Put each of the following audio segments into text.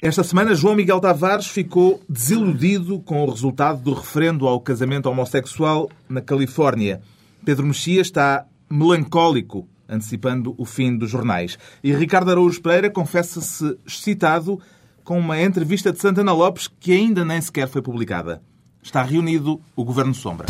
Esta semana, João Miguel Tavares ficou desiludido com o resultado do referendo ao casamento homossexual na Califórnia. Pedro Mexia está melancólico, antecipando o fim dos jornais. E Ricardo Araújo Pereira confessa-se excitado com uma entrevista de Santana Lopes que ainda nem sequer foi publicada. Está reunido o Governo Sombra.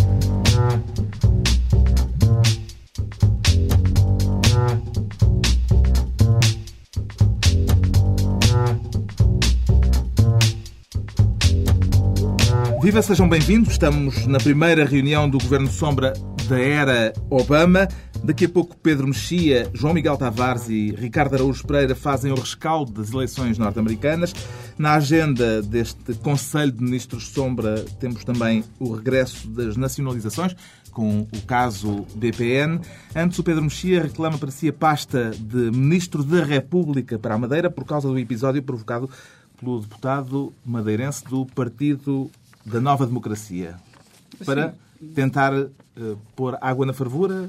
Viva, sejam bem-vindos. Estamos na primeira reunião do Governo Sombra da era Obama. Daqui a pouco Pedro Mexia, João Miguel Tavares e Ricardo Araújo Pereira fazem o rescaldo das eleições norte-americanas. Na agenda deste Conselho de Ministros Sombra temos também o regresso das nacionalizações, com o caso BPN. Antes, o Pedro Mexia reclama para si a pasta de Ministro da República para a Madeira por causa do episódio provocado pelo deputado madeirense do Partido da nova democracia para tentar uh, pôr água na fervura?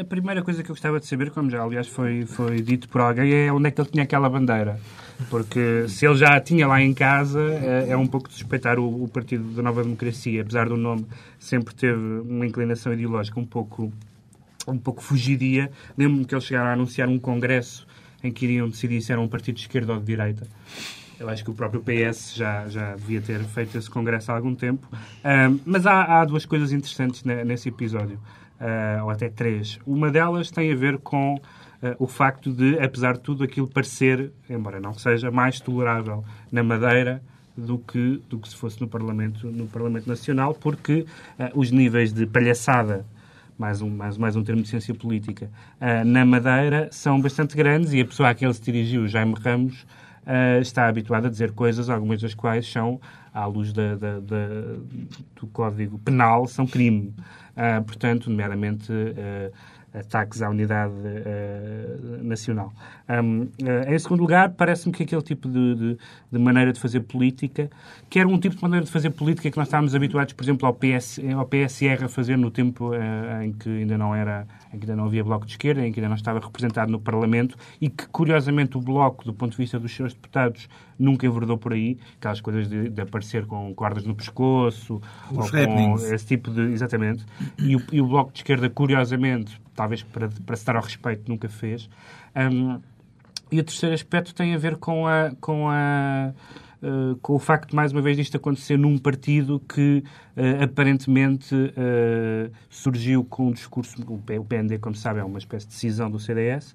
A primeira coisa que eu gostava de saber, como já aliás foi, foi dito por alguém, é onde é que ele tinha aquela bandeira. Porque se ele já a tinha lá em casa, é, é um pouco de suspeitar o, o, Partido da Nova Democracia. Apesar do nome, sempre teve uma inclinação ideológica um pouco, um pouco fugidia. Lembro-me que eles chegaram a anunciar um congresso em que iriam decidir se era um partido de esquerda ou de direita. Eu acho que o próprio PS já, já devia ter feito esse congresso há algum tempo. Uh, mas há, há, duas coisas interessantes nesse episódio, uh, ou até três. Uma delas tem a ver com uh, o facto de, apesar de tudo, aquilo parecer, embora não seja, mais tolerável na Madeira do que, do que se fosse no Parlamento, no Parlamento Nacional, porque os níveis de palhaçada mais um, mais, mais um termo de ciência política, uh, na Madeira são bastante grandes e a pessoa a quem ele se dirigiu, Jaime Ramos, uh, está habituado a dizer coisas, algumas das quais são, à luz da, da, da, do Código Penal, são crime. Uh, portanto, nomeadamente uh, ataques à unidade uh, nacional. Um, uh, em segundo lugar, parece-me que aquele tipo de, de, de, maneira de fazer política, que era um tipo de maneira de fazer política que nós estávamos habituados, por exemplo, ao, PS, ao PSR a fazer no tempo uh, em que ainda não era, em que ainda não havia Bloco de Esquerda, em que ainda não estava representado no Parlamento e que, curiosamente, o Bloco, do ponto de vista dos seus deputados, nunca enverdou por aí, aquelas coisas de, de aparecer com cordas no pescoço, Os ou com esse tipo de... Exatamente. E o, e o Bloco de Esquerda, curiosamente, talvez para, para se dar ao respeito, nunca fez. Um, e o terceiro aspecto tem a ver com a. Com a Uh, com o facto, mais uma vez, disto acontecer num partido que uh, aparentemente uh, surgiu com um discurso. O PND, como sabe, é uma espécie de decisão do CDS,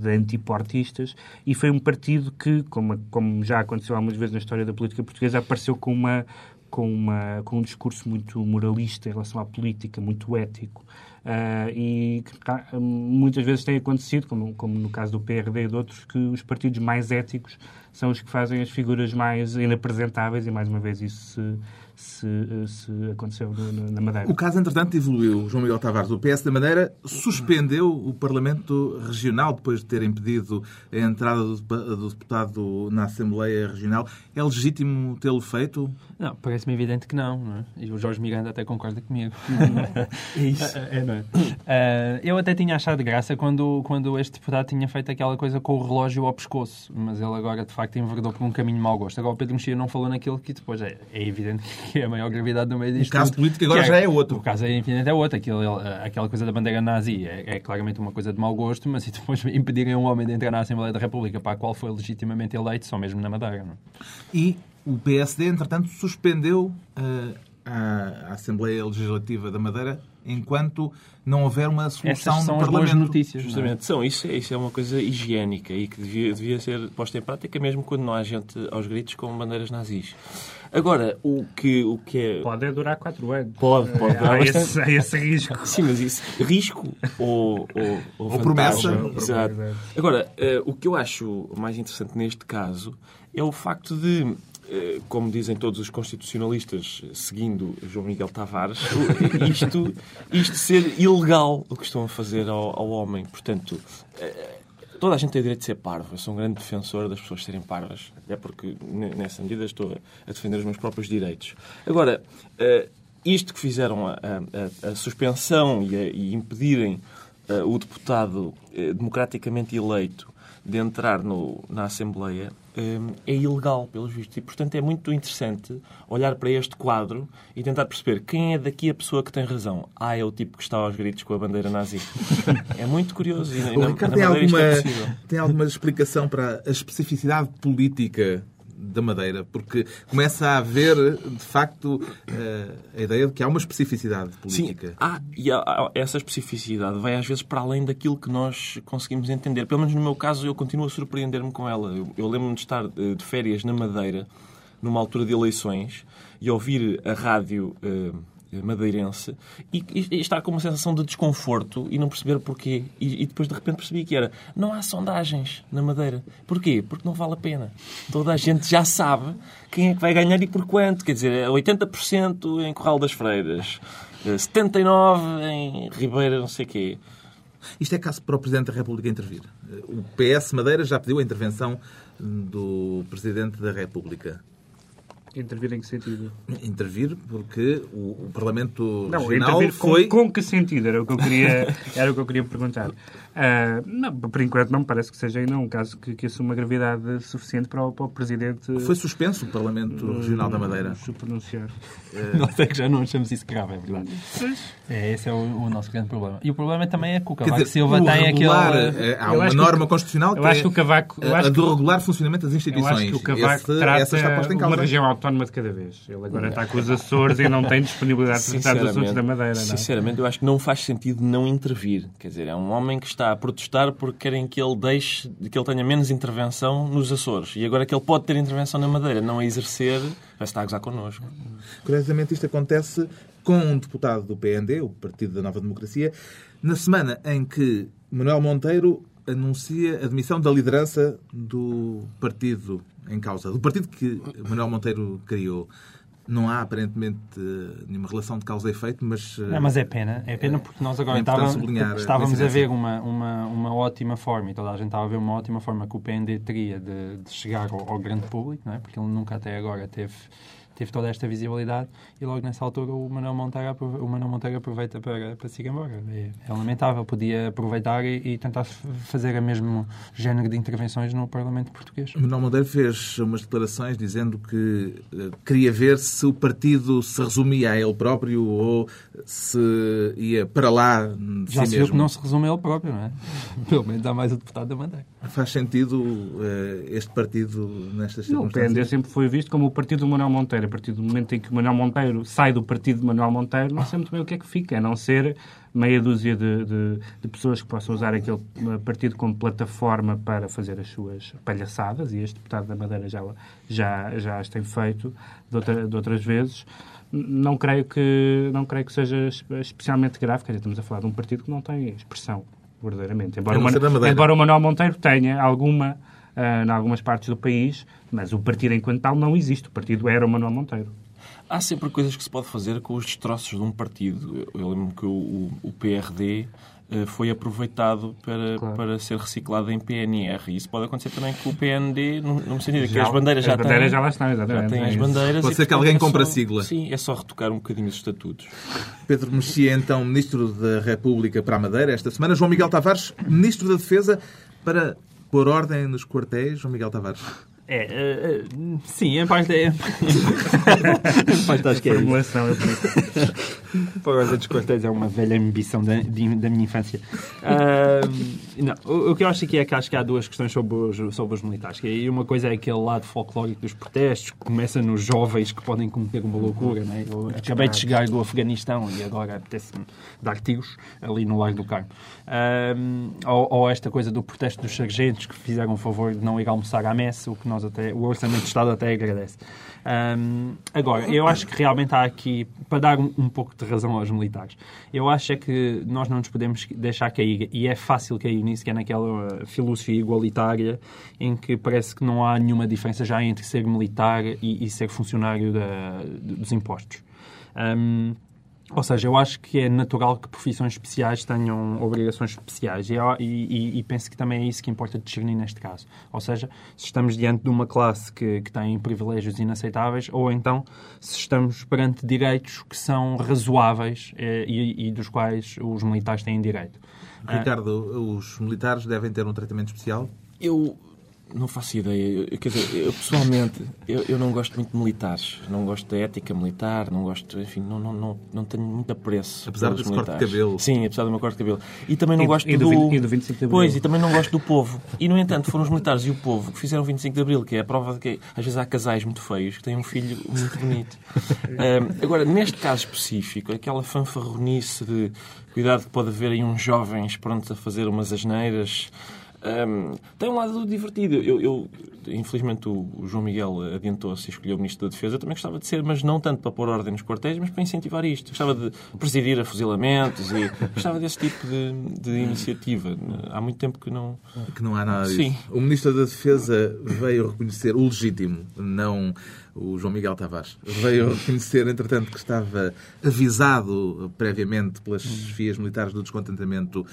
de antiportistas, e foi um partido que, como, como já aconteceu algumas vezes na história da política portuguesa, apareceu com uma, com, uma, com um discurso muito moralista em relação à política, muito ético. Uh, e que, muitas vezes tem acontecido, como, como no caso do PRD e de outros, que os partidos mais éticos são os que fazem as figuras mais inapresentáveis e, mais uma vez, isso se, se, se aconteceu na Madeira. O caso, entretanto, evoluiu. João Miguel Tavares, o PS da Madeira, suspendeu o Parlamento Regional depois de ter impedido a entrada do deputado na Assembleia Regional. É legítimo tê-lo feito? Não, parece-me evidente que não, não é? E o Jorge Miranda até concorda comigo. é isso. É, é, não é? Uh, eu até tinha achado graça quando, quando este deputado tinha feito aquela coisa com o relógio ao pescoço, mas ele agora, de facto, enverdou por um caminho mau gosto. Agora o Pedro Mexia não falou naquilo que depois é, é evidente que é a maior gravidade do meio disto. O caso político agora é, já é outro. O caso é infinito é outro. Aquilo, aquela coisa da bandeira nazi é, é, claramente uma coisa de mau gosto, mas se depois impedirem um homem de entrar na Assembleia da República para a qual foi legitimamente eleito, só mesmo na Madeira. Não? É? E o PSD, entretanto, suspendeu uh, a, Assembleia Legislativa da Madeira enquanto não houver uma solução Essas são no as Parlamento. boas notícias. Justamente, são. Isso, é, isso é uma coisa higiênica e que devia, devia ser posta em prática mesmo quando não há gente aos gritos com bandeiras nazis. Agora, o que, o que é... Pode durar quatro anos. Pode, pode durar há bastante. esse, há esse risco. Sim, mas isso, risco ou, ou, ou, Ou promessa. Exato. Agora, eh, o que eu acho mais interessante neste caso é o facto de eh, como dizem todos os constitucionalistas, seguindo João Miguel Tavares, isto, isto ser ilegal o que estão a fazer ao, ao homem. Portanto, eh, toda a gente tem o direito de ser parvo. Eu sou um grande defensor das pessoas serem parvas, até porque nessa medida estou a defender os meus próprios direitos. Agora, eh, isto que fizeram a, a, a suspensão e, a, e impedirem o deputado democraticamente eleito de entrar no, na Assembleia hum, é ilegal, pelos vistos. E, portanto, é muito interessante olhar para este quadro e tentar perceber quem é daqui a pessoa que tem razão. Ah, é o tipo que está aos gritos com a bandeira nazi. é muito curioso. E, na, na tem isto alguma, é possível. tem alguma explicação para a especificidade política da Madeira? Porque começa a haver, de facto, eh, a ideia de que há uma especificidade Sim, política. há, e há- há- essa especificidade vai às vezes para além daquilo que nós conseguimos entender. Pelo menos no meu caso, eu continuo a surpreender-me com ela. Eu, eu lembro-me de estar eh, de férias na Madeira, numa altura de eleições, e ouvir a rádio eh, madeirense e, e- estar com uma sensação de desconforto e não perceber porquê. E, e depois de repente percebi que era não há sondagens na Madeira. Porquê? Porque não vale a pena. Toda a gente já sabe quem é que vai ganhar e por quanto. Quer dizer, é 80% em Corral das Freiras, eh, 79% em Ribeira, não sei quê. Isto é caso para o Presidente da República intervir. Eh, O PS Madeira já pediu a intervenção do Presidente da República. Intervir em que sentido? Intervir porque o, o Parlamento Não, Regional com, foi... com que sentido? Era o que eu queria, era o que eu queria perguntar. Ah, não, por enquanto não me parece que seja ainda um caso que, que assuma gravidade suficiente para o, para o Presidente Foi suspenso o Parlamento Regional da Madeira. se pronunciar. Nós é que já não achamos isso grave, é verdade. É, esse é o, o nosso grande problema. E o problema também é que o Cavaco dizer, Silva o tem regular, aquele... eh, Há Eu uma acho que norma constitucional que eu acho é que o Cavaco- eu a- acho a do regular funcionamento das Eu instituições. acho que o Cavaco Esse- essa está posta trata em uma causa. região autónoma de cada vez. Ele agora está com os Açores e não tem disponibilidade de tratar dos assuntos da Madeira. Não é? sinceramente, eu acho que não faz sentido não intervir. Quer dizer, é um homem que está a protestar porque querem que ele deixe, que ele tenha menos intervenção nos Açores. E agora que ele pode ter intervenção na Madeira, não a exercer, vai estar a gozar connosco. Curiosamente, isto acontece com um deputado do PND, o Partido da Nova Democracia, na semana em que Manuel Monteiro anuncia a demissão da liderança do partido em causa, do partido que Manuel Monteiro criou. Não há, aparentemente, nenhuma relação de causa e efeito, mas... eh, Não, mas é pena, é pena porque nós agora É estávamos, a estávamos a ver uma, uma, uma ótima forma, e toda a gente estava a ver uma ótima forma que o PND teria de, de chegar ao, ao grande público, não é? porque ele nunca até agora teve, teve toda esta visibilidade, e logo nessa altura o Manuel Monteiro, o Manuel Monteiro aproveita para, para se ir embora. É, é lamentável, podia aproveitar e, e tentar fazer o mesmo género de intervenções no Parlamento português. Manuel Monteiro fez umas declarações dizendo que eh, queria ver se o partido se resumia a ele próprio ou se ia para lá de Já si se viu mesmo. que não se resume a ele próprio, não é? Pelo menos há mais o deputado da Madeira. Faz sentido eh, este partido nestas Não, o circunstâncias? PND sempre foi visto como o partido do Manuel Monteiro. A partir do momento em que o Manuel Monteiro sai do partido de Manuel Monteiro, não sei muito bem o que é que fica, a não ser meia dúzia de, de- de pessoas que possam usar aquele eh, partido como plataforma para fazer as suas palhaçadas, e este deputado da Madeira já, já, já as tem feito de, outra- de outras vezes. Não creio, que, não creio que seja es- especialmente grave, quer dizer, estamos a falar de um partido que não tem expressão, verdadeiramente. Embora, A o, não ser Manu- da Madeira. embora o Manuel Monteiro tenha alguma ah, em algumas partes do país, mas o partido enquanto tal não existe. O partido era o Manuel Monteiro. Há sempre coisas que se pode fazer com os destroços de um partido. Eu, eu lembro que o, o- o PRD foi aproveitado para, Claro. para ser reciclado em PNR. E isso pode acontecer também com o PND, no, no sentido de que Já- as bandeiras já as bandeiras têm. já lá estão, exatamente. Já têm É as bandeiras. Pode ser que alguém é compre a sigla. Sim, é só retocar um bocadinho os estatutos. Pedro Mexia, então, Ministro da República para a Madeira esta semana. João Miguel Tavares, Ministro da Defesa para pôr ordem nos quartéis. João Miguel Tavares. É, eh, eh, sim, em parte é. em parte acho que é. Formulação é ordem dos quartéis é uma velha ambição da, de- da minha infância. Ahm, não, o, o que eu acho aqui é que acho que há duas questões sobre os, sobre os militares. Que aí uma coisa é aquele lado folclórico dos protestos, que começa nos jovens que podem cometer uma loucura. Né? Eu acabei de chegar do Afeganistão e agora apetece-me dar tiros ali no Largo do Carmo. Ou, ou esta coisa do protesto dos sargentos que fizeram o favor de não ir almoçar à messa, o que nós até, o Orçamento de Estado até agradece. Ahm, agora, eu acho que realmente há aqui, para dar um, um pouco de razão aos militares, eu acho é que nós não nos podemos deixar cair, e é fácil cair nisso, que é naquela filosofia igualitária em que parece que não há nenhuma diferença já entre ser militar e, e ser funcionário da- dos impostos. Ahm, ou seja, eu acho que é natural que profissões especiais tenham obrigações especiais e, e- e- penso que também é isso que importa discernir neste caso. Ou seja, se estamos diante de uma classe que, que tem privilégios inaceitáveis ou então se estamos perante direitos que são razoáveis eh, e, e dos quais os militares têm direito. Ah, Ricardo, os militares devem ter um tratamento especial? Eu não faço ideia. Eu, quer dizer, eu pessoalmente, eu, eu, não gosto muito de militares. Não gosto da ética militar, não gosto, enfim, não, não, não, não tenho muito apreço. Apesar do corte de cabelo. Sim, apesar do meu corte de cabelo. E também não e, gosto e do... do, e do 25 de Abril. Pois, e também não gosto do povo. E, no entanto, foram os militares e o povo que fizeram o 25 de Abril, que é a prova de que às vezes há casais muito feios que têm um filho muito bonito. um, agora, neste caso específico, aquela fanfarronice de cuidado que pode haver aí uns jovens prontos a fazer umas asneiras um, tem um lado divertido. Eu, eu infelizmente, o, João Miguel adiantou-se e escolheu o Ministro da Defesa. Eu também gostava de ser, mas não tanto para pôr ordem nos quartéis, mas para incentivar isto. Gostava de presidir a fuzilamentos e gostava desse tipo de, de, iniciativa. Há muito tempo que não... Que não há nada disso. Sim. O Ministro da Defesa veio reconhecer o legítimo, não o João Miguel Tavares. Veio reconhecer, entretanto, que estava avisado previamente pelas chefias militares do descontentamento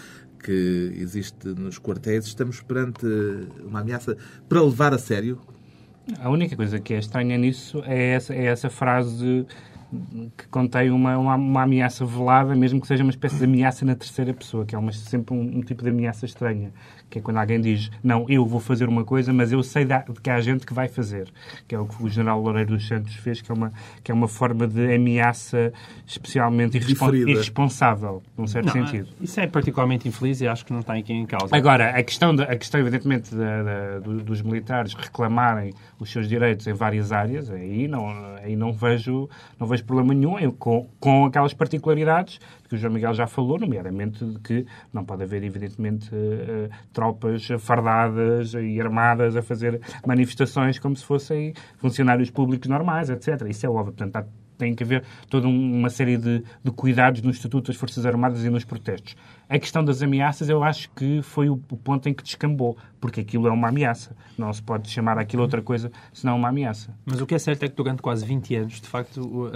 que existe nos quartéis, estamos perante uma ameaça para levar a sério? A única coisa que é estranha nisso é essa, é essa frase que contém uma, uma, uma, ameaça velada, mesmo que seja uma espécie de ameaça na terceira pessoa, que é uma, sempre um, um, tipo de ameaça estranha que é quando alguém diz não, eu vou fazer uma coisa, mas eu sei de que há gente que vai fazer, que é o que o general Loureiro dos Santos fez, que é uma, que é uma forma de ameaça especialmente irrespon irresponsável, num certo não, sentido. Isso é particularmente infeliz e acho que não está aqui em causa. Agora, a questão, de, a questão evidentemente, da, da, dos militares reclamarem os seus direitos em várias áreas, aí não, aí não, vejo, não vejo problema nenhum, eu, com, com aquelas particularidades que o João Miguel já falou, nomeadamente de que não pode haver, evidentemente, uh, tropas fardadas e armadas a fazer manifestações como se fossem funcionários públicos normais, etc. Isso é óbvio. Portanto, tem que haver toda uma série de, de, cuidados no Estatuto das Forças Armadas e nos protestos. A questão das ameaças, eu acho que foi o, o ponto em que descambou, porque aquilo é uma ameaça. Não se pode chamar aquilo outra coisa senão uma ameaça. Mas o que é certo é que durante quase 20 anos, de facto,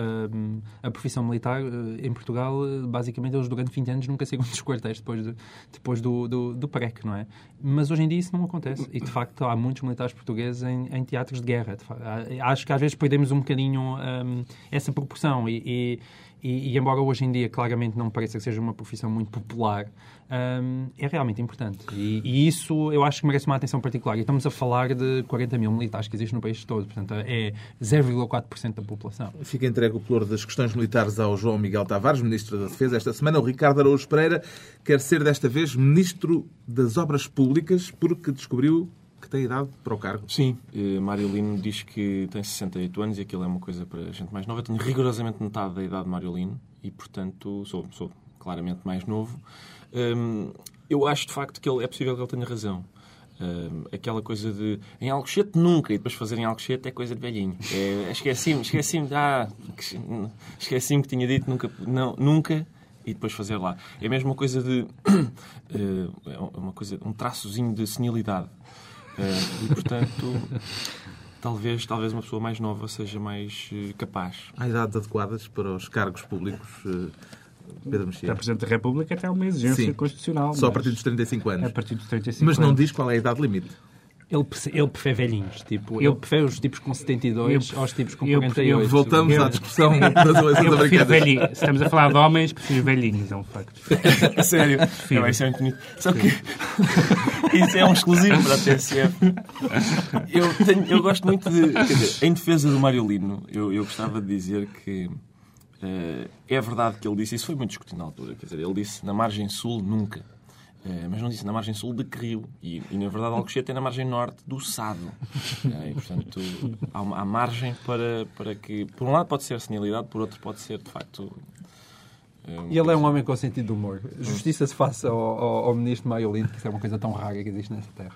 a, a profissão militar eh, em Portugal, eh, basicamente, eles durante 20 anos nunca saíram dos quartéis depois, de, depois do, do, do PREC, não é? Mas hoje em dia isso não acontece. E, de facto, há muitos militares portugueses em, em teatros de guerra. De facto, acho que às vezes perdemos um bocadinho um, essa proporção e, e e, e, embora hoje em dia claramente não pareça que seja uma profissão muito popular, um, é realmente importante. E, e, isso eu acho que merece uma atenção particular. E estamos a falar de 40 mil militares que existem no país todo, portanto é 0,4% da população. Fica entregue o pluro das questões militares ao João Miguel Tavares, Ministro da Defesa. Esta semana o Ricardo Araújo Pereira quer ser desta vez Ministro das Obras Públicas porque descobriu que tem idade para o cargo. Sim, eh, Mário Lino diz que tem 68 anos e aquilo é uma coisa para gente mais nova. Eu tenho rigorosamente metade da idade de Mário Lino e, portanto, sou, sou claramente mais novo. Um, eu acho, de facto, que ele, é possível que ele tenha razão. Um, aquela coisa de em Alcochete nunca e depois fazer em Alcochete é coisa de velhinho. É, esqueci-me, esqueci-me, ah, esqueci-me que tinha dito nunca, não, nunca e depois fazer lá. É a mesma coisa de. é uma coisa, um traçozinho de senilidade. Uh, e, portanto, talvez, talvez uma pessoa mais nova seja mais uh, capaz. Há idades adequadas para os cargos públicos, uh, Pedro Mexia? Para Presidente da República até uma exigência Sim. constitucional. Só a partir dos 35 anos. A partir dos 35 mas não diz qual é a idade limite. Ele, ele prefere velhinhos. Tipo, eu, ele prefere os tipos com 72 eu, aos tipos com 48. Eu, voltamos eu, à discussão das eleições americanas. Estamos a falar de homens, prefiro velhinhos, é um facto. Sério? Não, isso é muito bonito. Só que isso é um exclusivo para a TSF. Eu, tenho, eu gosto muito de... Quer dizer, em defesa do Mário Lino, eu, eu gostava de dizer que é verdade que ele disse, isso foi muito discutido na altura, quer dizer, ele disse na margem sul nunca. Eh, mas não disse na margem sul de que rio. E, e na verdade, Alcochete é na margem norte do Sado. Eh, e, portanto, há, há margem para, para que, por um lado, pode ser senilidade, por outro, pode ser, de facto, eh, e ele é um homem com sentido de humor. Justiça se faça ao, ao, ao ministro Maiolino, que isso é uma coisa tão rara que existe nessa terra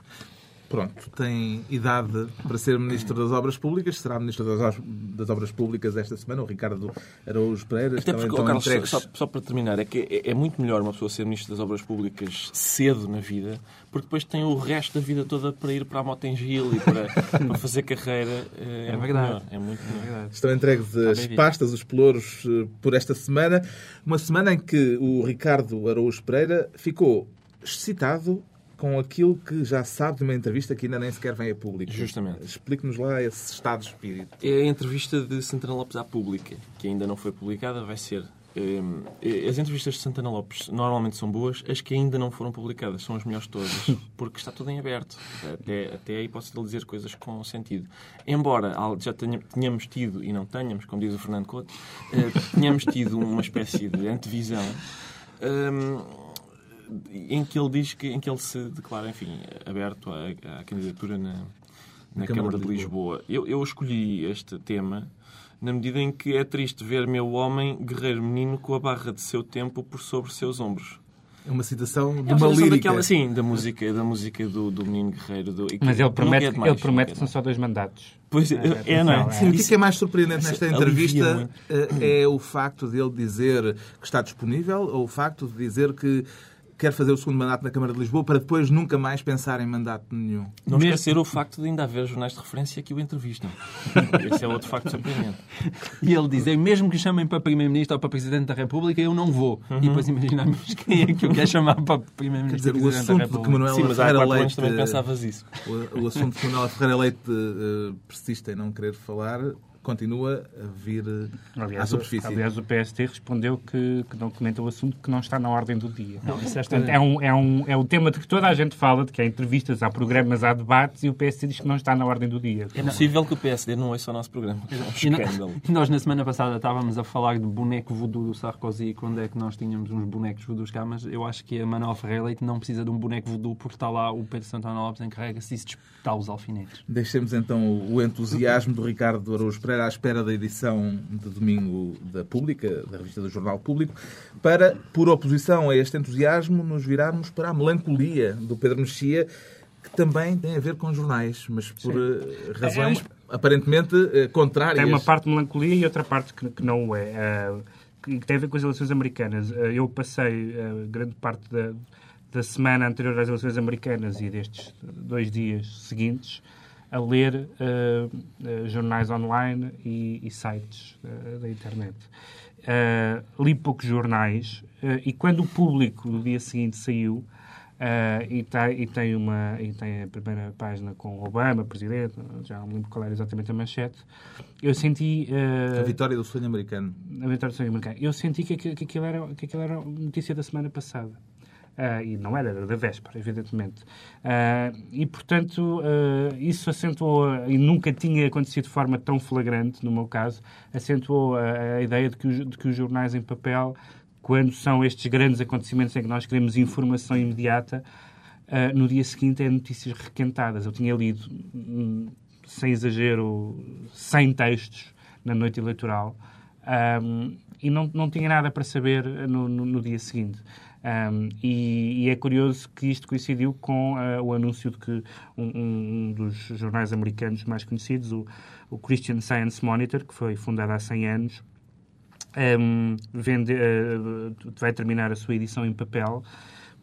pronto, tem idade para ser Ministro das Obras Públicas, será Ministro das, das Obras Públicas esta semana, o Ricardo Araújo Pereira. Até porque, então, Carlos, entregues... só, só, para terminar, é que é, é, muito melhor uma pessoa ser Ministro das Obras Públicas cedo na vida, porque depois tem o resto da vida toda para ir para a Motengil e para, para fazer carreira. É, é verdade. Melhor, é muito melhor. Estão entregues as pastas, os pelouros eh, por esta semana. Uma semana em que o Ricardo Araújo Pereira ficou excitado com aquilo que já sabe de uma entrevista que ainda nem sequer vem a público. Justamente. Explique-nos lá esse estado de espírito. É a entrevista de Santana Lopes à pública, que ainda não foi publicada, vai ser eh, as entrevistas de Santana Lopes normalmente são boas, as que ainda não foram publicadas são as melhores todas, porque está tudo em aberto. Até, até aí posso dizer coisas com sentido. Embora já tenhamos tido, e não tenhamos, como diz o Fernando Couto, eh, tenhamos tido uma espécie de antevisão em que ele diz que em que ele se declara, enfim, aberto à, à candidatura na, na Câmara, Câmara de Lisboa. Lisboa. Eu, eu escolhi este tema na medida em que é triste ver meu homem, guerreiro menino, com a barra de seu tempo por sobre seus ombros. É uma citação de é uma, uma lírica. Daquela, sim, da música, da música do, do menino guerreiro. Do, Mas ele promete, mais, ele promete que são só dois mandatos. Pois é, é, é não é? Sim, o que é mais surpreendente nesta entrevista eh, é o facto de ele dizer que está disponível ou o facto de dizer que quer fazer o segundo mandato na Câmara de Lisboa para depois nunca mais pensar em mandato nenhum. Não Mesmo... esquecer o facto de ainda haver jornais de referência que o entrevistam. Esse é outro facto surpreendente. E ele diz, é mesmo que chamem para Primeiro-Ministro ou para Presidente da República, eu não vou. Uhum. E depois imaginamos quem é que o quer chamar para Primeiro-Ministro Quer dizer, o assunto de que Manuel Sim, mas Ferreira Leite... também pensavas isso. O, o assunto que Manuel Ferreira Leite uh, persiste em não querer falar continua a vir eh, aliás, à superfície. Aliás, o PST respondeu que, que não comenta o assunto, que não está na ordem do dia. Não, isso é, Portanto, é, um, é, um, é um tema de que toda a gente fala, de que há entrevistas, há programas, há debates, e o PSD diz que não está na ordem do dia. É possível que o PSD não ouça o nosso programa. É um escândalo. Nós, na semana passada, estávamos a falar de boneco voodoo do Sarkozy, quando é que nós tínhamos uns bonecos voodoo cá, mas eu acho que a Manuel Ferreira Leite não precisa de um boneco voodoo, porque está lá o Pedro Santana Lopes encarrega-se e se disputar os alfinetes. Deixemos então o entusiasmo do Ricardo Araújo Pereira à espera da edição de domingo da Pública, da revista do Jornal Público, para, por oposição a este entusiasmo, nos virarmos para a melancolia do Pedro Mexia, que também tem a ver com jornais, mas por Sim. Eh, razões é aparentemente eh, contrárias. Tem uma parte de melancolia e outra parte que, não o é. Uh, que tem a ver com as eleições americanas. Eu passei grande parte da, da semana anterior às eleições americanas e destes dois dias seguintes a ler uh, uh, jornais online e, e sites uh, da internet. li poucos jornais e quando o público no dia seguinte saiu e, tem, e, tem uma, e tem a primeira página com Obama, presidente, já não me lembro qual era exatamente a manchete, eu senti... a vitória do sonho americano. A vitória do sonho americano. Eu senti que, que, que, aquilo, era, que aquilo era notícia da semana passada. Uh, e não era, era da véspera, evidentemente. Uh, e, portanto, uh, isso acentuou, e nunca tinha acontecido de forma tão flagrante, no meu caso, acentuou a, a ideia de que, de que os jornais em papel, quando são estes grandes acontecimentos em que nós queremos informação imediata, no dia seguinte é notícias requentadas. Eu tinha lido, hum, sem exagero, 100 textos na noite eleitoral. Um, e não, não tinha nada para saber no, no, no dia seguinte. Um, e, e, é curioso que isto coincidiu com uh, o anúncio de que um, um, dos jornais americanos mais conhecidos, o, o, Christian Science Monitor, que foi fundado há 100 anos, vende, uh, vai terminar a sua edição em papel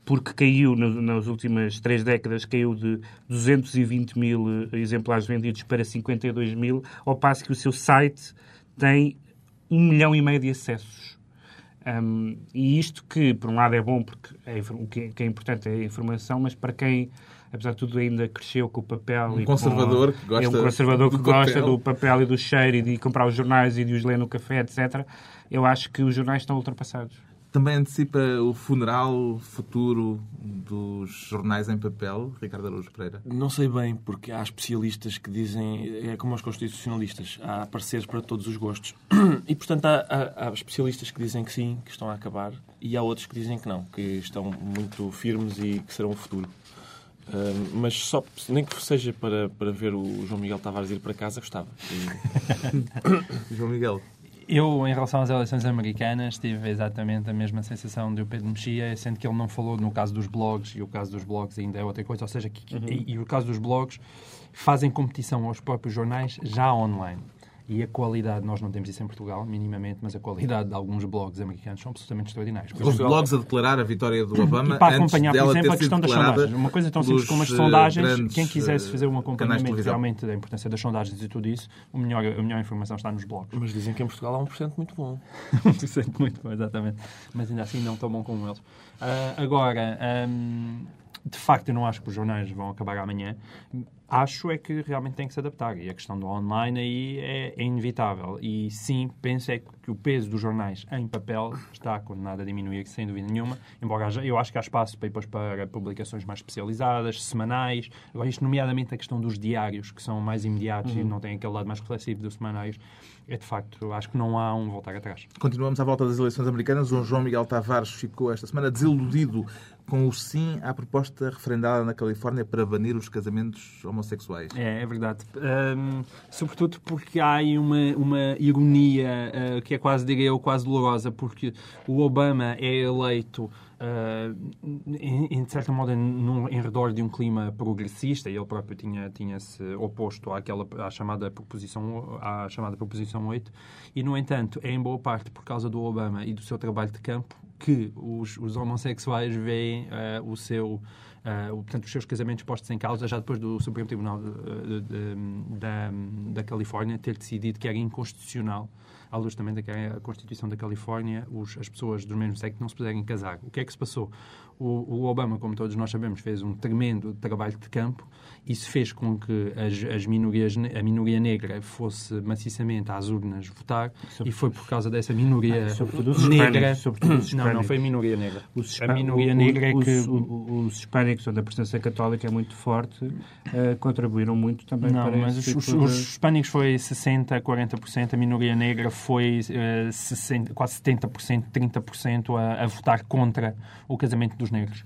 porque caiu no, nas últimas três décadas, caiu de 220 mil exemplares vendidos para 52 mil, ao passo que o seu site tem um milhão e meio de acessos. Um, e isto que, por um lado, é bom, porque é, o que é, importante é a informação, mas para quem, apesar de tudo, ainda cresceu com o papel... Um conservador com, que gosta, é um conservador que do, gosta papel. do papel e do cheiro e de comprar os jornais e de os ler no café, etc. Eu acho que os jornais estão ultrapassados também antecipa o funeral futuro dos jornais em papel, Ricardo Araújo Pereira? Não sei bem, porque há especialistas que dizem, é como os constitucionalistas, há pareceres para todos os gostos. E, portanto, há, há, há, especialistas que dizem que sim, que estão a acabar, e há outros que dizem que não, que estão muito firmes e que serão o futuro. Uh, mas só, nem que seja para, para ver o João Miguel Tavares ir para casa, gostava. E... João Miguel, eu, em relação às eleições americanas, tive exatamente a mesma sensação de o Pedro Mexia, sendo que ele não falou no caso dos blogs, e o caso dos blogs ainda é outra coisa, ou seja, que, uhum. e, e o caso dos blogs fazem competição aos próprios jornais já online. E a qualidade, nós não temos isso em Portugal, minimamente, mas a qualidade de alguns blogs americanos são absolutamente extraordinários. Os blogs a declarar a vitória do Obama e para acompanhar, por exemplo, a questão das sondagens. Uma coisa tão simples como as sondagens, quem quisesse fazer um acompanhamento realmente da importância das sondagens e tudo isso, a melhor, a melhor informação está nos blogs. Mas dizem que em Portugal há 1% muito bom. 1% muito bom, exatamente. Mas ainda assim não tão bom como eles. Uh, agora, um, de facto, eu não acho que os jornais vão acabar amanhã acho é que realmente tem que se adaptar. E a questão do online aí é, é inevitável. E sim, penso é que o peso dos jornais em papel está condenado a diminuir, sem dúvida nenhuma. Embora eu acho que há espaço para, depois para publicações mais especializadas, semanais. Agora, isto, nomeadamente, a questão dos diários, que são mais imediatos uhum. e não têm aquele lado mais reflexivo dos semanários, é de facto, acho que não há um voltar atrás. Continuamos à volta das eleições americanas. O João Miguel Tavares ficou esta semana desiludido com o sim à proposta referendada na Califórnia para banir os casamentos homossexuais. É, é verdade. Um, sobretudo porque há aí uma, uma ironia uh, que é quase, diria eu, quase dolorosa, porque o Obama é eleito uh, em, em, de certa modo, em, em redor de um clima progressista, e ele próprio tinha, tinha se oposto àquela, à, chamada proposição, à chamada Proposição 8, e, no entanto, é em boa parte por causa do Obama e do seu trabalho de campo que os, os homossexuais veem uh, o seu Uh, portanto, os seus casamentos postos em causa já depois do Supremo Tribunal de, de, de, da, da Califórnia ter decidido que era inconstitucional à luz também da Constituição da Califórnia, os, as pessoas do mesmo sexo não se puderem casar. O que é que se passou? O, o, Obama, como todos nós sabemos, fez um tremendo trabalho de campo. Isso fez com que as, as minorias, a minoria negra fosse maciçamente às urnas votar sobretudo, e foi por causa dessa minoria ah, negra... Sobretudo os não, não foi a minoria negra. Os a minoria negra é que... Os, os hispânicos, onde a presença católica é muito forte, uh, contribuíram muito também não, para mas os, tipo os, de... os hispânicos foi 60%, 40%, a minoria negra foi uh, 60, quase 70%, 30% a, a votar contra o casamento dos negros.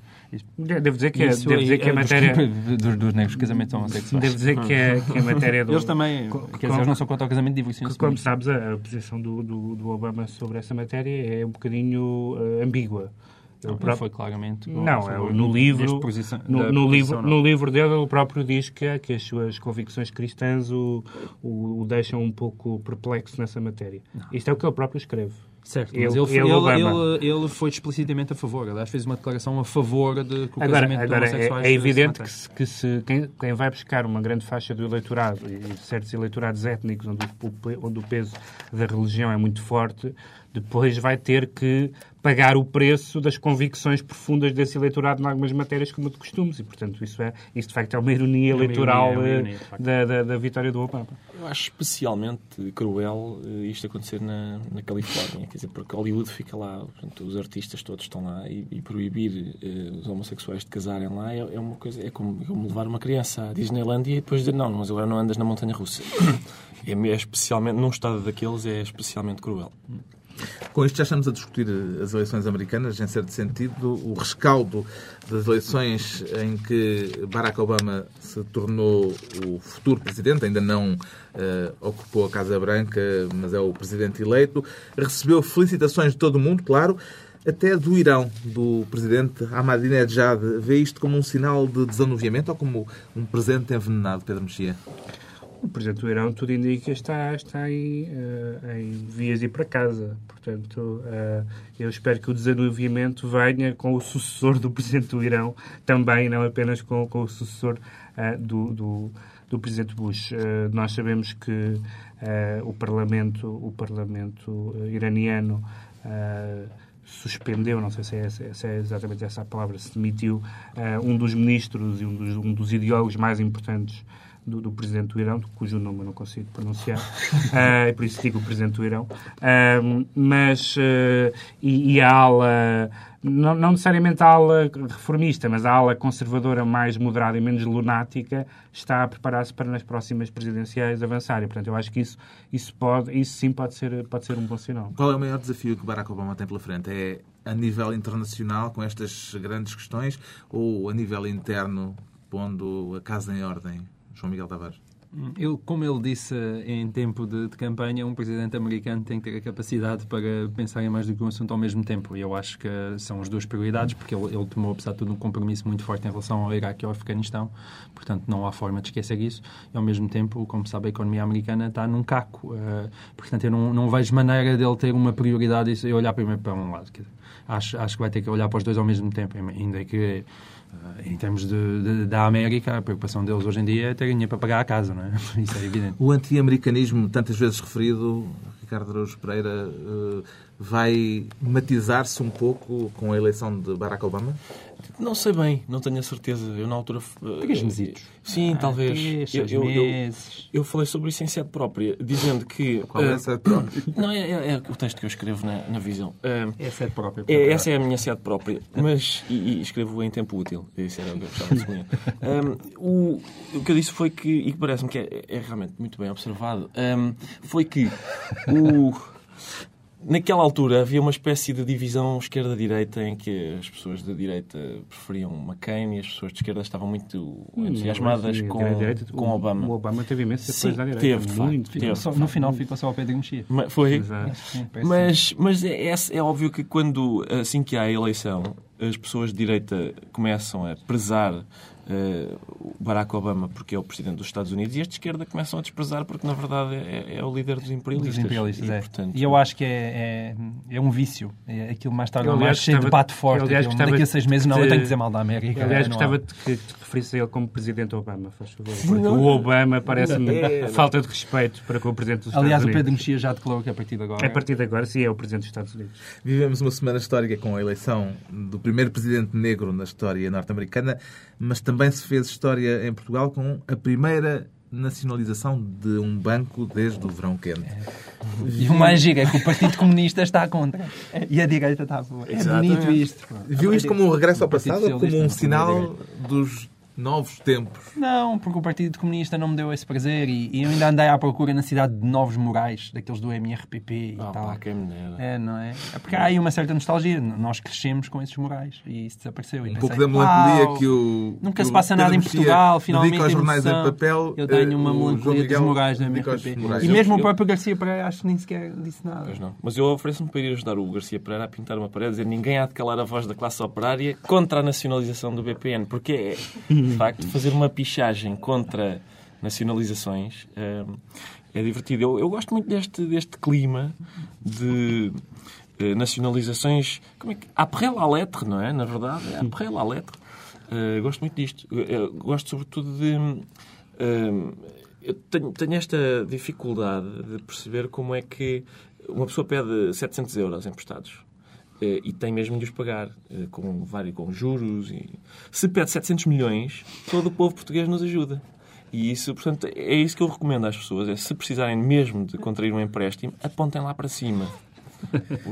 Devo dizer que, é, devo dizer que a matéria... Dos, dos negros, casamentos homossexuais. Devo dizer que a, que a matéria do... Eles também, quer dizer, eles não são contra o casamento, divorciam-se. Como sabes, a, a posição do, do, do, Obama sobre essa matéria é um bocadinho uh, ambígua. Não, próprio... foi claramente. Não, é, no livro, no, no livro, no livro dele, ele próprio diz que, que as suas convicções cristãs o, o, o deixam um pouco perplexo nessa matéria. Não. Isto é o que ele próprio escreve. Certo, mas ele, ele, ele, ele, ele, foi explicitamente a favor. Aliás, fez uma declaração a favor de que o agora, casamento agora homossexuais é, é evidente que, se, que se, quem, quem, vai buscar uma grande faixa do eleitorado, e certos eleitorados étnicos, onde o, onde o peso da religião é muito forte, depois vai ter que pagar o preço das convicções profundas desse eleitorado em algumas matérias como de costumes. E, portanto, isso, é, isso de facto é uma ironia é uma eleitoral ironia, é uma ironia, da, da, da, vitória do Obama. Eu acho especialmente cruel eh, isto acontecer na, na Califórnia. Quer dizer, porque Hollywood fica lá, portanto, os artistas todos estão lá e, e proibir uh, os homossexuais de casarem lá é, é uma coisa, é como, é como, levar uma criança à Disneyland e depois dizer não, mas agora não andas na montanha russa. é, é especialmente, num estado daqueles, é especialmente cruel. Com isto já estamos a discutir as eleições americanas, em certo sentido, o rescaldo das eleições em que Barack Obama se tornou o futuro presidente, ainda não uh, ocupou a Casa Branca, mas é o presidente eleito, recebeu felicitações de todo o mundo, claro, até do Irão, do presidente Ahmadinejad. Vê isto como um sinal de desanuviamento ou como um presente envenenado, Pedro Mexia? O Presidente do Irão, tudo indica, está, está em, uh, em vias de ir para casa. Portanto, uh, eu espero que o desanuviamento venha com o sucessor do Presidente do Irão, também, não apenas com, com o sucessor uh, do, do, do, Presidente Bush. nós sabemos que o Parlamento, o parlamento iraniano suspendeu, não sei se é, se é, exatamente essa a palavra, se demitiu, um dos ministros e um dos, um dos ideólogos mais importantes do, do, presidente do Irão, cujo nome eu não consigo pronunciar, uh, por isso digo o presidente do Irão, uh, mas uh, e, e, a ala, não, não, necessariamente a ala reformista, mas a ala conservadora mais moderada e menos lunática está a preparar-se para nas próximas presidenciais avançar. E, portanto, eu acho que isso, isso, pode, isso sim pode ser, pode ser um bom sinal. Qual é o maior desafio que Barack Obama tem pela frente? É a nível internacional, com estas grandes questões, ou a nível interno, pondo a casa em ordem? João Miguel Tavares? Ele, como ele disse em tempo de, de, campanha, um presidente americano tem que ter a capacidade para pensar em mais do que um assunto ao mesmo tempo. E eu acho que são as duas prioridades, porque ele, ele, tomou, apesar de tudo, um compromisso muito forte em relação ao Iraque e ao Afeganistão. Portanto, não há forma de esquecer isso. E, ao mesmo tempo, como sabe, a economia americana está num caco. Uh, portanto, eu não, não vejo maneira dele ter uma prioridade e olhar primeiro para um lado. Acho, acho que vai ter que olhar para os dois ao mesmo tempo, ainda que eh, em termos de, de, da América, a preocupação deles hoje em dia é ter dinheiro para pagar a casa, não é? Isso é evidente. O anti-americanismo, tantas vezes referido, Ricardo Araújo Pereira, eh, vai matizar-se um pouco com a eleição de Barack Obama? Não sei bem, não tenho a certeza. Eu na altura. Três mesitos. Sim, Ah, talvez. três, eu, eu, eu, eu falei sobre isso em sede própria, dizendo que. Qual é eh, essa própria? Não, é, é- é o texto que eu escrevo na, na visão. É sede própria. é, essa é a minha sede própria, mas e, e escrevo em tempo útil. Isso era o que eu gostava de sublinhar. Um, o, o que eu disse foi que, e que parece-me que é, é realmente muito bem observado, um, foi que o, naquela altura havia uma espécie de divisão esquerda-direita em que as pessoas da direita preferiam McCain e as pessoas de esquerda estavam muito entusiasmadas Sim, com, com o- Obama. O Obama teve imenso Sim, da direita. teve, de facto, muito. teve. No final ficou só o Pedro Mexia. Mas Foi, Mas, mas é, é, é óbvio que quando, assim que há a eleição, as pessoas de direita começam a prezar eh, o Barack Obama porque é o presidente dos Estados Unidos e as de esquerda começam a desprezar porque, na verdade, é, é o líder dos imperialistas. Dos imperialistas, e, é. portanto, E eu acho que é, é, é um vício. É aquilo mais tarde Eu, ou aliás, mais cheio de debate forte. eu, aliás, Daqui a seis de- meses, não, de- eu tenho que dizer mal da América. Aliás, não há. gostava de que te referisse a ele como Presidente Obama, faz favor. Porque Não. o Obama parece-me É, não. falta de respeito para com o Presidente dos Aliás, Estados o Pedro Unidos. Mexia já declarou que a partir de agora. A partir de agora, sim, é o Presidente dos Estados Unidos. Vivemos uma semana histórica com a eleição do primeiro presidente negro na história norte-americana, mas também se fez história em Portugal com a primeira nacionalização de um banco desde o verão quente. E o mais giro é que o Partido Comunista está contra. E a direita está a favor. É bonito isto. Viu isto como um regresso ao passado ou como um sinal dos novos tempos? Não, porque o Partido Comunista não me deu esse prazer e, e eu ainda andei à procura na cidade de novos morais, daqueles do MRPP e Ah, tal. pá, quem me dera. É, não é? É porque há aí uma certa nostalgia. Nós crescemos com esses morais e isso desapareceu. E Um pensei, pouco da melancolia "Uau, que o. Nunca que se passa nada em Portugal, finalmente aos jornais em papel. Eu tenho eh, uma melancolia Miguel dos morais do MRPP. morais. E mesmo Eu- o próprio Garcia Pereira acho que nem sequer disse nada. Pois não. Mas eu ofereço-me para ir ajudar o Garcia Pereira a pintar uma parede e dizer ninguém há de calar a voz da classe operária contra a nacionalização do BPN. Porque é, de facto, fazer uma pichagem contra nacionalizações hum, é divertido. Eu, eu gosto muito deste, deste clima de eh, nacionalizações. Como é que. Après la lettre, não é? Na verdade, é après la lettre. Eh, gosto muito disto. Eu, gosto, sobretudo, de. hum, eu tenho, tenho esta dificuldade de perceber como é que uma pessoa pede 700 euros emprestados e tem mesmo de os pagar eh, com, vários, com juros. E... Se pede 700 milhões, todo o povo português nos ajuda. E isso, portanto, é isso que eu recomendo às pessoas. É, se precisarem mesmo de contrair um empréstimo, apontem lá para cima.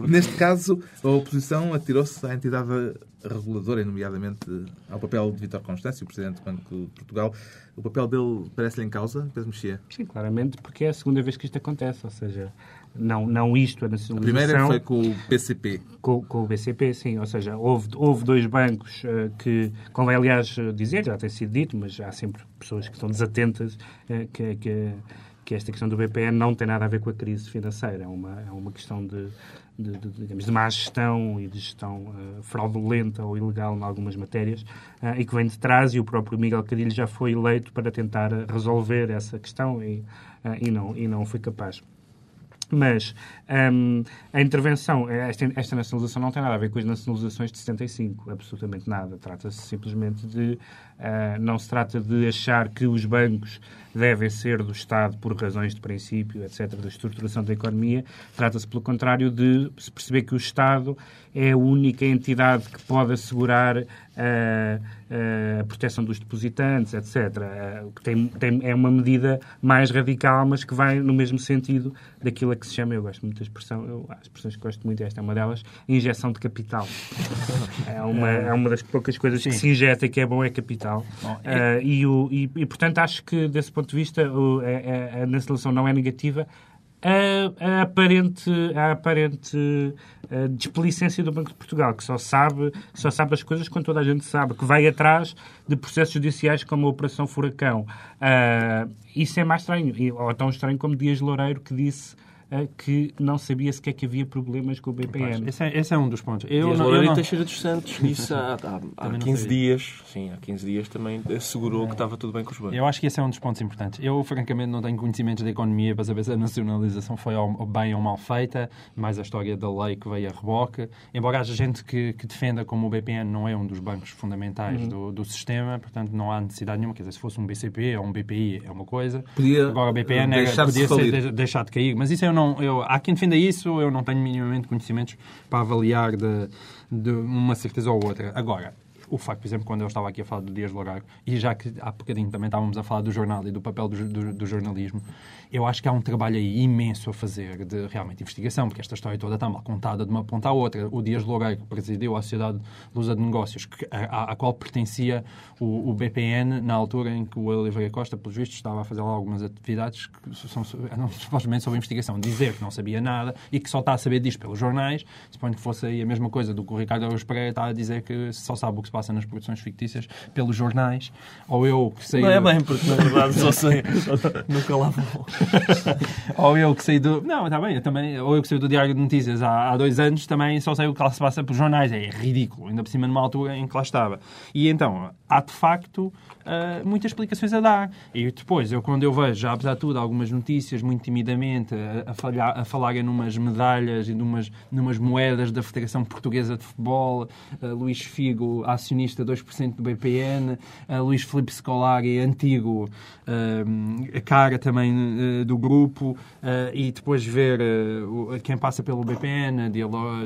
Neste caso, a oposição atirou-se à entidade reguladora, nomeadamente ao papel de Vítor Constâncio, o Presidente do Banco de Portugal. O papel dele parece-lhe em causa, Pedro Mexia? Sim, claramente, porque é a segunda vez que isto acontece. Ou seja, não, não isto, a A nacionalização... primeira foi com o PCP. Com, com o BCP, sim. Ou seja, houve, houve dois bancos eh, que, convém aliás dizer, já tem sido dito, mas há sempre pessoas que estão desatentas, eh, que, que, que esta questão do BPN não tem nada a ver com a crise financeira. É uma, é uma questão de, de, de, digamos, de má gestão e de gestão eh, fraudulenta ou ilegal em algumas matérias eh, e que vem de trás e o próprio Miguel Cadilho já foi eleito para tentar resolver essa questão e, eh, e, não, e não foi capaz. Mas hum, a intervenção, esta, esta nacionalização não tem nada a ver com as nacionalizações de 75, absolutamente nada. Trata-se simplesmente de. Ah, não se trata de achar que os bancos devem ser do Estado por razões de princípio, etc., da estruturação da economia. Trata-se, pelo contrário, de se perceber que o Estado é a única entidade que pode assegurar ah, ah, a proteção dos depositantes, etc. Que tem, tem, é uma medida mais radical, mas que vai no mesmo sentido daquilo a que se chama, eu gosto muito da expressão, eu, há expressões que gosto muito, esta é uma delas, injeção de capital. É uma, é uma das poucas coisas que se injeta e que é bom é capital. Bom, Ah, e, o, e, e, portanto, acho que, desse ponto de vista, o, a, a, a nacionalização não é negativa. A, a aparente, a aparente eh, displicência do Banco de Portugal, que só sabe, só sabe as coisas quando toda a gente sabe, que vai atrás de processos judiciais como a Operação Furacão. Ah, isso é mais estranho, ou tão estranho como Dias Loureiro, que disse que não sabia sequer que havia problemas com o BPN. Esse é, esse é um dos pontos. Eu, Dias não, eu não- e Teixeira dos Santos disse há, há, há não 15 sabia. dias. Sim, há 15 dias também assegurou que estava tudo bem com os bancos. Eu acho que esse é um dos pontos importantes. Eu, francamente, não tenho conhecimentos da economia para saber se a nacionalização foi ao- bem ou mal feita, mais a história da lei que veio a reboque. Embora haja gente que, que defenda como o BPN não é um dos bancos fundamentais do, do sistema, portanto não há necessidade nenhuma. Quer dizer, se fosse um BCP ou um BPI é uma coisa. Podia, Agora o BPN eh, era, podia ser de- deixar de cair. Mas isso eu não... Eu, há quem defenda isso, eu não tenho minimamente conhecimentos para avaliar de, de uma certeza ou outra. Agora, o facto, por exemplo, quando eu estava aqui a falar do Dias Lorago, e já que há bocadinho também estávamos a falar do jornal e do papel do, do, do jornalismo, eu acho que há um trabalho aí imenso a fazer de realmente investigação, porque esta história toda está mal contada de uma ponta à outra. O Dias Loureiro presidiu a Sociedade Lusa de Negócios, que, à, à, qual pertencia o, o, BPN, na altura em que o Oliveira Costa, pelos vistos, estava a fazer lá algumas atividades que são, eram supostamente sobre investigação. Dizer que não sabia nada e que só está a saber disto pelos jornais, suponho que fosse aí a mesma coisa do que o Ricardo Araújo Pereira está a dizer que só sabe o que se passa nas produções fictícias pelos jornais, ou eu que sei... Não é bem, porque na verdade só sei, nunca lá vou. ou eu que sei do. Não, está bem, eu também. Ou eu que sei do Diário de Notícias há, há dois anos, também só sei o que lá se passa pelos jornais. É ridículo, ainda por cima numa altura em que lá estava. E então, há de facto uh, muitas explicações a dar. E depois, eu quando eu vejo, já, apesar de tudo, algumas notícias muito timidamente a, a, falhar, a falarem numas medalhas e numas, numas moedas da Federação Portuguesa de Futebol, uh, Luís Figo, acionista 2% do BPN, uh, Luís Felipe Scolari, antigo, a cara também do grupo, e depois ver quem passa pelo BPN,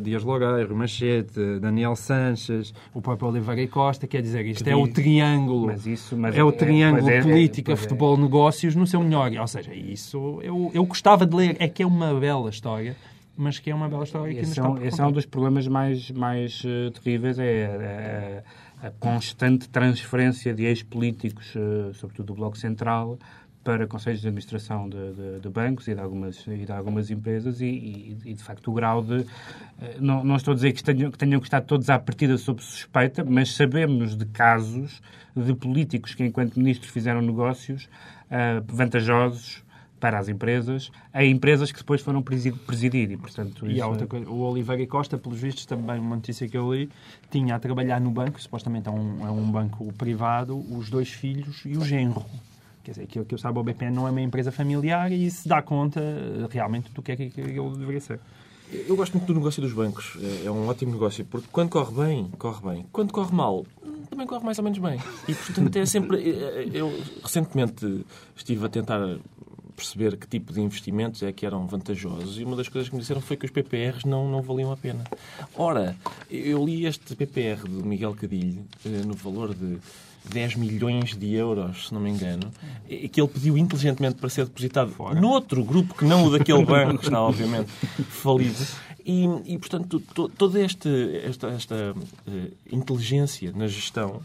Dias Loureiro, Machete, Daniel Sanches, o próprio Oliveira e Costa, quer dizer, isto é o triângulo. Mas isso, mas é o triângulo é, política, é, futebol, é. negócios no seu melhor. Ou seja, isso eu, eu gostava de ler. É que é uma bela história mas que é uma bela história que esse ainda está é, Esse é um dos problemas mais, mais uh, terríveis, é a, a, constante transferência de ex-políticos, uh, sobretudo do Bloco Central, para conselhos de administração de, de, de, bancos e de algumas, e de algumas empresas e, e, e, de facto, o grau de... Eh, não, não estou a dizer que tenham, que tenham que estar todos à partida sob suspeita, mas sabemos de casos de políticos que, enquanto ministros, fizeram negócios uh, vantajosos para as empresas, a empresas que depois foram presidir. E, portanto, e há outra coisa, o Oliveira Costa, pelos vistos, também uma notícia que eu li, tinha a trabalhar no banco, supostamente é um, é um banco privado, os dois filhos e o genro. Quer dizer, que, que eu saiba, o BPN não é uma empresa familiar e se dá conta realmente do que é que ele deveria ser. Eu gosto muito do negócio dos bancos. É, é um ótimo negócio, porque quando corre bem, corre bem. Quando corre mal, também corre mais ou menos bem. E, portanto, é sempre... Eu, recentemente, estive a tentar perceber que tipo de investimentos é que eram vantajosos e uma das coisas que me disseram foi que os PPRs não, não valiam a pena. Ora, eu li este PPR do Miguel Cadilho eh, no valor de 10 milhões de euros, se não me engano, que ele pediu inteligentemente para ser depositado Fora. noutro grupo que não o daquele banco, que está obviamente falido. E, e portanto, toda esta, esta, esta uh, inteligência na gestão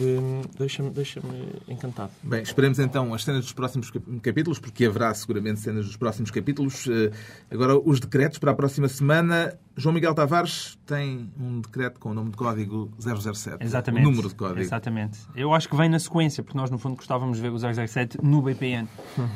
Hum, deixa-me deixa encantado. Bem, esperemos então as cenas dos próximos capítulos, porque haverá seguramente cenas dos próximos capítulos. Eh, agora, os decretos para a próxima semana. João Miguel Tavares tem um decreto com o nome de código 007. Exatamente. O número de código. Exatamente. Eu acho que vem na sequência, porque nós, no fundo, gostávamos de ver o 007 no BPN. uh,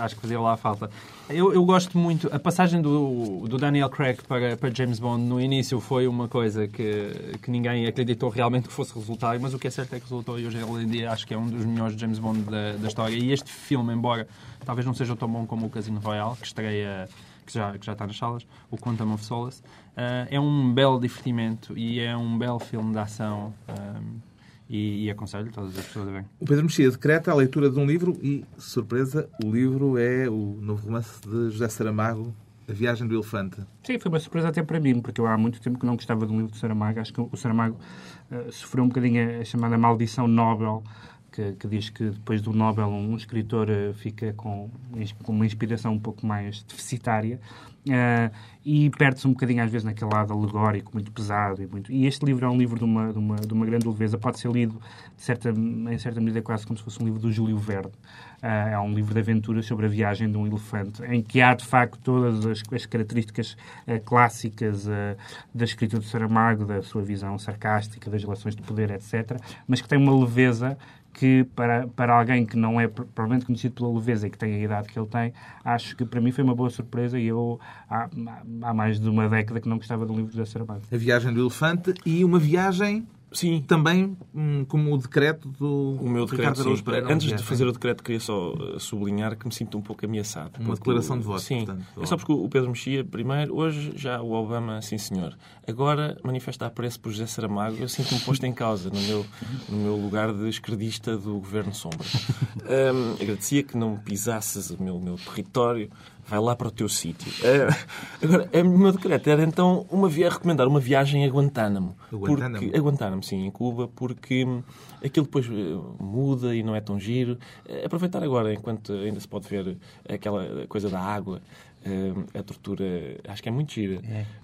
acho que fazia lá a falta. Eu, eu, gosto muito. A passagem do, do Daniel Craig para, para James Bond no início foi uma coisa que, que ninguém acreditou realmente que fosse resultar, mas o que é certo é que resultou e hoje em dia acho que é um dos melhores James Bond da, da história. E este filme, embora talvez não seja tão bom como o Casino Royale, que estreia que já, que já está nas salas, o Quantum of Solace, uh, é um belo divertimento e é um belo filme de ação. Um, eh, e, e, aconselho todas as pessoas a verem. O Pedro Mexia decreta a leitura de um livro e, surpresa, o livro é o novo romance de José Saramago, A Viagem do Elefante. Sim, foi uma surpresa até para mim, porque eu há muito tempo que não gostava de um livro de Saramago. Acho que o Saramago uh, sofreu um bocadinho a chamada maldição Nobel que, que, diz que depois do Nobel um escritor uh, fica com, com, uma inspiração um pouco mais deficitária uh, e perde-se um bocadinho às vezes naquele lado alegórico muito pesado e muito e este livro é um livro de uma de uma, de uma grande leveza. Pode ser lido certa em certa medida quase como se fosse um livro do Júlio Verne. Uh, é um livro de aventuras sobre a viagem de um elefante em que há de facto todas as, as características clássicas da escrita de Saramago da sua visão sarcástica das relações de poder etc mas que tem uma leveza que para, para alguém que não é provavelmente conhecido pela leveza e que tem a idade que ele tem, acho que para mim foi uma boa surpresa e eu há, há mais de uma década que não gostava de um livro da Saramago. A Viagem do Elefante e uma viagem Sim. Também hum, como o decreto do o meu decreto, Ricardo Pereira. Antes de fazer o decreto, queria só eh, sublinhar que me sinto um pouco ameaçado. Uma declaração de voto. Sim. Portanto, é só porque o Pedro Mexia, primeiro, hoje já o Obama, sim senhor. Agora, manifesta apreço por José Saramago, eu sinto-me posto em causa no meu, no meu lugar de esquerdista do Governo Sombra. Um, agradecia que não pisasses o meu, meu território vai lá para o teu sítio. É, agora, o meu decreto era então uma via, recomendar uma viagem a Guantánamo. Guantánamo? Porque, a Guantánamo. sim em Cuba, porque hum, aquilo depois eh, muda e não é tão giro. Eh, Aproveitar agora, enquanto ainda se pode ver aquela coisa da água, eh, a tortura, acho que é muito gira.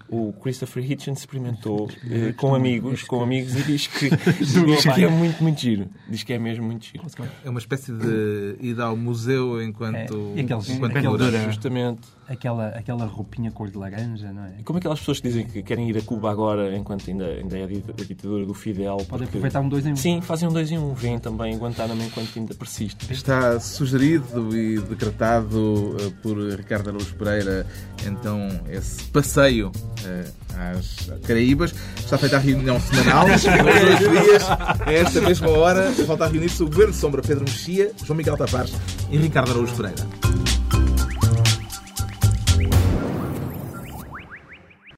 O Christopher Hitchens experimentou eh, com amigos, com amigos e diz que, diz que é muito, muito giro. Diz que é mesmo muito giro. É uma espécie de ida ao museu enquanto, É, e aqueles- enquanto aqueles- dura. Justamente. Aquela, aquela roupinha cor de laranja, não é? E como aquelas pessoas que dizem que querem ir a Cuba agora, enquanto ainda, ainda é a dita- a ditadura do Fidel. Pode porque- aproveitar um dois em um. Sim, fazem um dois em um. Vêm também em Guantánamo enquanto ainda persiste. Está sugerido e decretado eh, por Ricardo Araújo Pereira, então, esse passeio eh, às Caraíbas. Está feita a reunião semanal, nos dois dias, a esta mesma hora, volta a reunir-se o Governo de Sombra Pedro Mexia, João Miguel Tavares e Ricardo Araújo Pereira.